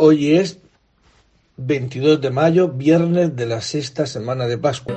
Hoy es veintidós de mayo, viernes de la sexta semana de Pascua.